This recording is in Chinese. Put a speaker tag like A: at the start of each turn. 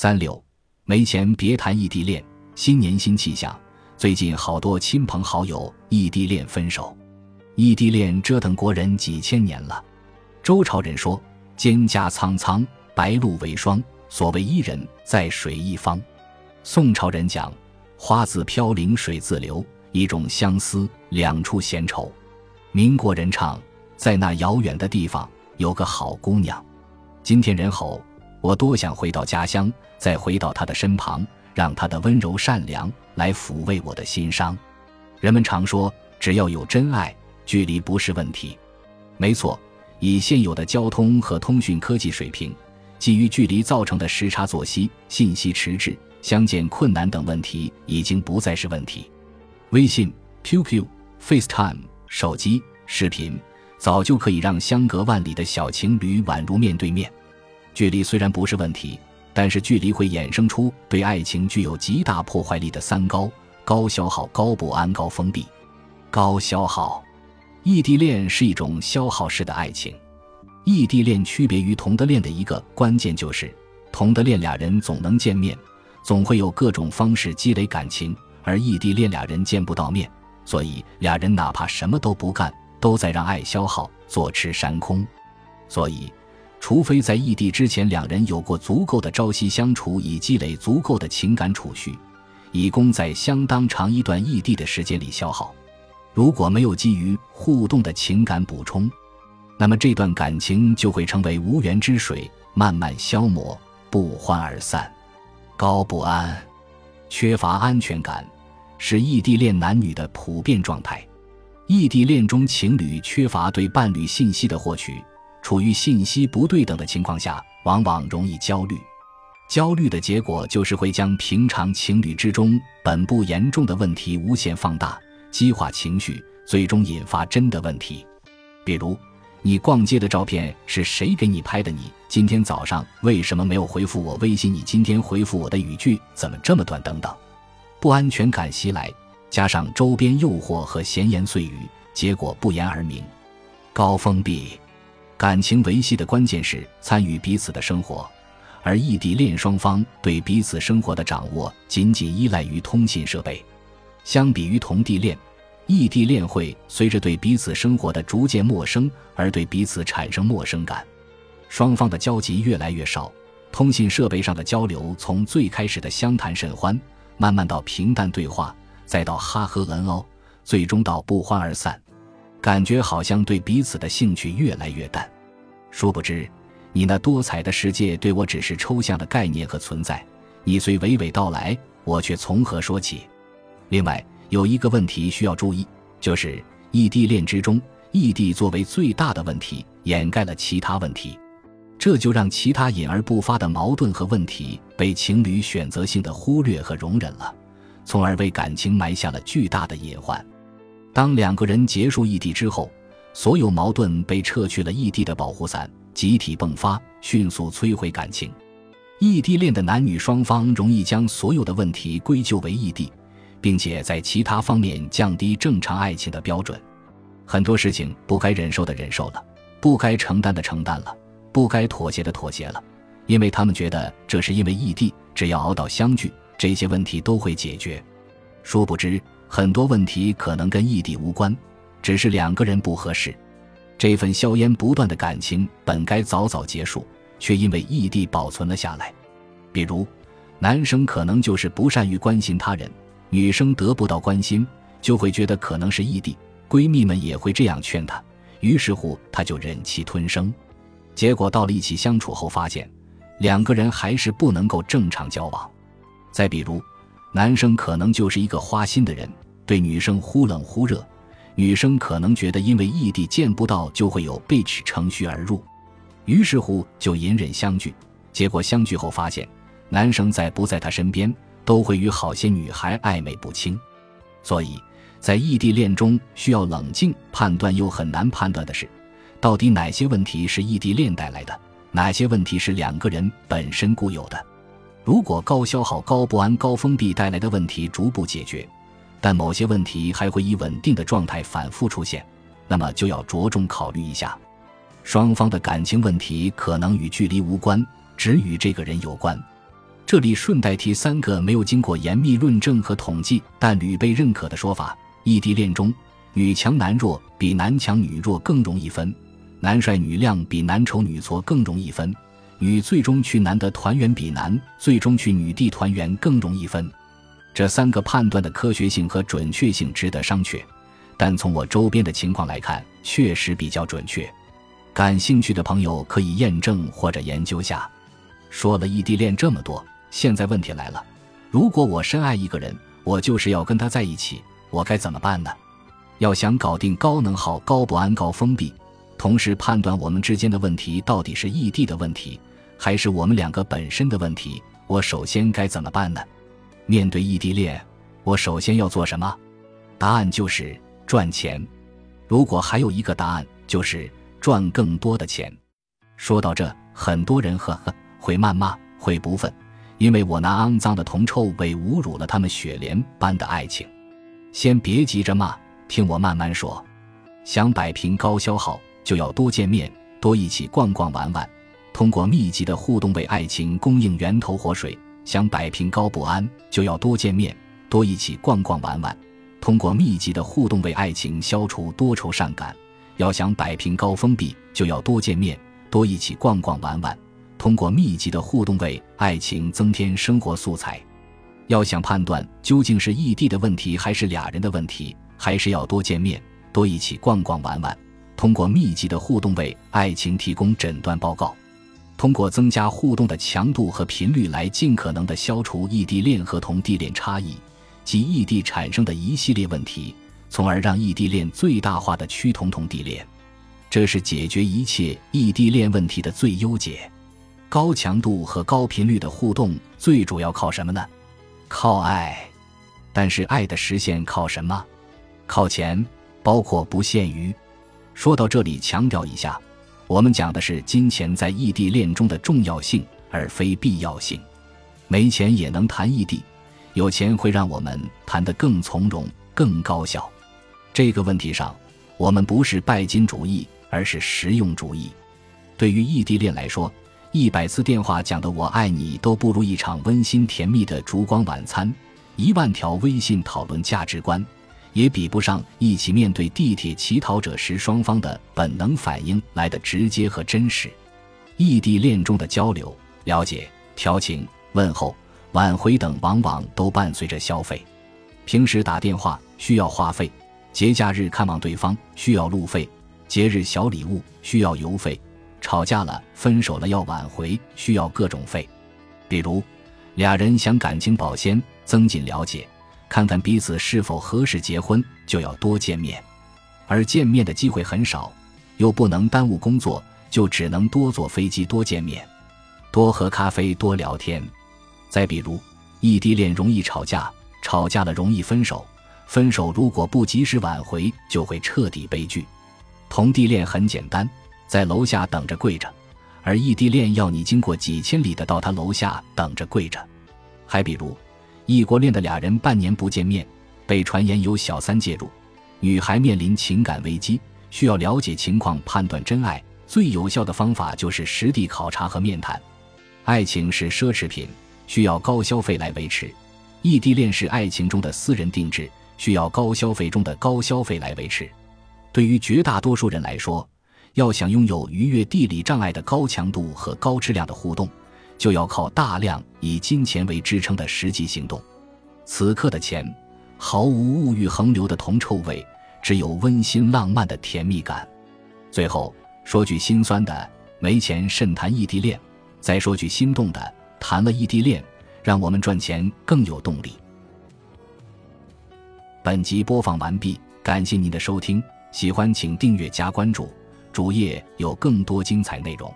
A: 三六，没钱别谈异地恋。新年新气象，最近好多亲朋好友异地恋分手，异地恋折腾国人几千年了。周朝人说：“蒹葭苍苍，白露为霜。”所谓伊人，在水一方。宋朝人讲：“花自飘零水自流，一种相思，两处闲愁。”民国人唱：“在那遥远的地方，有个好姑娘。”今天人吼：“我多想回到家乡，再回到她的身旁，让她的温柔善良来抚慰我的心伤。”人们常说：“只要有真爱，距离不是问题。”没错，以现有的交通和通讯科技水平。基于距离造成的时差作息、信息迟滞、相见困难等问题已经不再是问题。微信、QQ、FaceTime、手机视频早就可以让相隔万里的小情侣宛如面对面。距离虽然不是问题，但是距离会衍生出对爱情具有极大破坏力的三高：高消耗、高不安、高封闭。高消耗，异地恋是一种消耗式的爱情。异地恋区别于同的恋的一个关键就是，同的恋俩人总能见面，总会有各种方式积累感情，而异地恋俩人见不到面，所以俩人哪怕什么都不干，都在让爱消耗，坐吃山空。所以，除非在异地之前两人有过足够的朝夕相处，以积累足够的情感储蓄，以供在相当长一段异地的时间里消耗。如果没有基于互动的情感补充，那么这段感情就会成为无源之水，慢慢消磨，不欢而散。高不安、缺乏安全感，是异地恋男女的普遍状态。异地恋中情侣缺乏对伴侣信息的获取，处于信息不对等的情况下，往往容易焦虑。焦虑的结果就是会将平常情侣之中本不严重的问题无限放大，激化情绪，最终引发真的问题，比如。你逛街的照片是谁给你拍的？你今天早上为什么没有回复我微信？你今天回复我的语句怎么这么短？等等，不安全感袭来，加上周边诱惑和闲言碎语，结果不言而明。高封闭，感情维系的关键是参与彼此的生活，而异地恋双方对彼此生活的掌握仅仅依赖于通信设备，相比于同地恋。异地恋会随着对彼此生活的逐渐陌生而对彼此产生陌生感，双方的交集越来越少，通信设备上的交流从最开始的相谈甚欢，慢慢到平淡对话，再到哈呵恩哦，最终到不欢而散，感觉好像对彼此的兴趣越来越淡。殊不知，你那多彩的世界对我只是抽象的概念和存在，你虽娓娓道来，我却从何说起？另外。有一个问题需要注意，就是异地恋之中，异地作为最大的问题，掩盖了其他问题，这就让其他隐而不发的矛盾和问题被情侣选择性的忽略和容忍了，从而为感情埋下了巨大的隐患。当两个人结束异地之后，所有矛盾被撤去了异地的保护伞，集体迸发，迅速摧毁感情。异地恋的男女双方容易将所有的问题归咎为异地。并且在其他方面降低正常爱情的标准，很多事情不该忍受的忍受了，不该承担的承担了，不该妥协的妥协了，因为他们觉得这是因为异地，只要熬到相聚，这些问题都会解决。殊不知，很多问题可能跟异地无关，只是两个人不合适。这份硝烟不断的感情本该早早结束，却因为异地保存了下来。比如，男生可能就是不善于关心他人。女生得不到关心，就会觉得可能是异地，闺蜜们也会这样劝她，于是乎她就忍气吞声，结果到了一起相处后，发现两个人还是不能够正常交往。再比如，男生可能就是一个花心的人，对女生忽冷忽热，女生可能觉得因为异地见不到就会有 bitch 乘虚而入，于是乎就隐忍相聚，结果相聚后发现男生在不在她身边。都会与好些女孩暧昧不清，所以在异地恋中需要冷静判断，又很难判断的是，到底哪些问题是异地恋带来的，哪些问题是两个人本身固有的。如果高消耗、高不安、高封闭带来的问题逐步解决，但某些问题还会以稳定的状态反复出现，那么就要着重考虑一下，双方的感情问题可能与距离无关，只与这个人有关。这里顺带提三个没有经过严密论证和统计，但屡被认可的说法：异地恋中，女强男弱比男强女弱更容易分；男帅女靓比男丑女矬更容易分；女最终去男的团圆比男最终去女地团圆更容易分。这三个判断的科学性和准确性值得商榷，但从我周边的情况来看，确实比较准确。感兴趣的朋友可以验证或者研究下。说了异地恋这么多。现在问题来了，如果我深爱一个人，我就是要跟他在一起，我该怎么办呢？要想搞定高能耗、高不安、高封闭，同时判断我们之间的问题到底是异地的问题，还是我们两个本身的问题，我首先该怎么办呢？面对异地恋，我首先要做什么？答案就是赚钱。如果还有一个答案，就是赚更多的钱。说到这，很多人呵呵会谩骂，会不忿。因为我拿肮脏的铜臭味侮辱了他们雪莲般的爱情，先别急着骂，听我慢慢说。想摆平高消耗，就要多见面，多一起逛逛玩玩，通过密集的互动为爱情供应源头活水。想摆平高不安，就要多见面，多一起逛逛玩玩，通过密集的互动为爱情消除多愁善感。要想摆平高封闭，就要多见面，多一起逛逛玩玩。通过密集的互动为爱情增添生活素材。要想判断究竟是异地的问题还是俩人的问题，还是要多见面，多一起逛逛玩玩。通过密集的互动为爱情提供诊断报告。通过增加互动的强度和频率来尽可能的消除异地恋和同地恋差异及异地产生的一系列问题，从而让异地恋最大化的趋同同地恋。这是解决一切异地恋问题的最优解。高强度和高频率的互动，最主要靠什么呢？靠爱。但是爱的实现靠什么？靠钱，包括不限于。说到这里，强调一下，我们讲的是金钱在异地恋中的重要性，而非必要性。没钱也能谈异地，有钱会让我们谈得更从容、更高效。这个问题上，我们不是拜金主义，而是实用主义。对于异地恋来说，一百次电话讲的“我爱你”都不如一场温馨甜蜜的烛光晚餐；一万条微信讨论价值观，也比不上一起面对地铁乞讨者时双方的本能反应来的直接和真实。异地恋中的交流、了解、调情、问候、挽回等，往往都伴随着消费。平时打电话需要话费，节假日看望对方需要路费，节日小礼物需要邮费。吵架了，分手了要挽回，需要各种费。比如，俩人想感情保鲜，增进了解，看看彼此是否合适结婚，就要多见面。而见面的机会很少，又不能耽误工作，就只能多坐飞机，多见面，多喝咖啡，多聊天。再比如，异地恋容易吵架，吵架了容易分手，分手如果不及时挽回，就会彻底悲剧。同地恋很简单。在楼下等着跪着，而异地恋要你经过几千里的到他楼下等着跪着。还比如，异国恋的俩人半年不见面，被传言有小三介入，女孩面临情感危机，需要了解情况判断真爱。最有效的方法就是实地考察和面谈。爱情是奢侈品，需要高消费来维持；异地恋是爱情中的私人定制，需要高消费中的高消费来维持。对于绝大多数人来说，要想拥有逾越地理障碍的高强度和高质量的互动，就要靠大量以金钱为支撑的实际行动。此刻的钱，毫无物欲横流的铜臭味，只有温馨浪漫的甜蜜感。最后说句心酸的，没钱甚谈异地恋；再说句心动的，谈了异地恋，让我们赚钱更有动力。本集播放完毕，感谢您的收听，喜欢请订阅加关注。主页有更多精彩内容。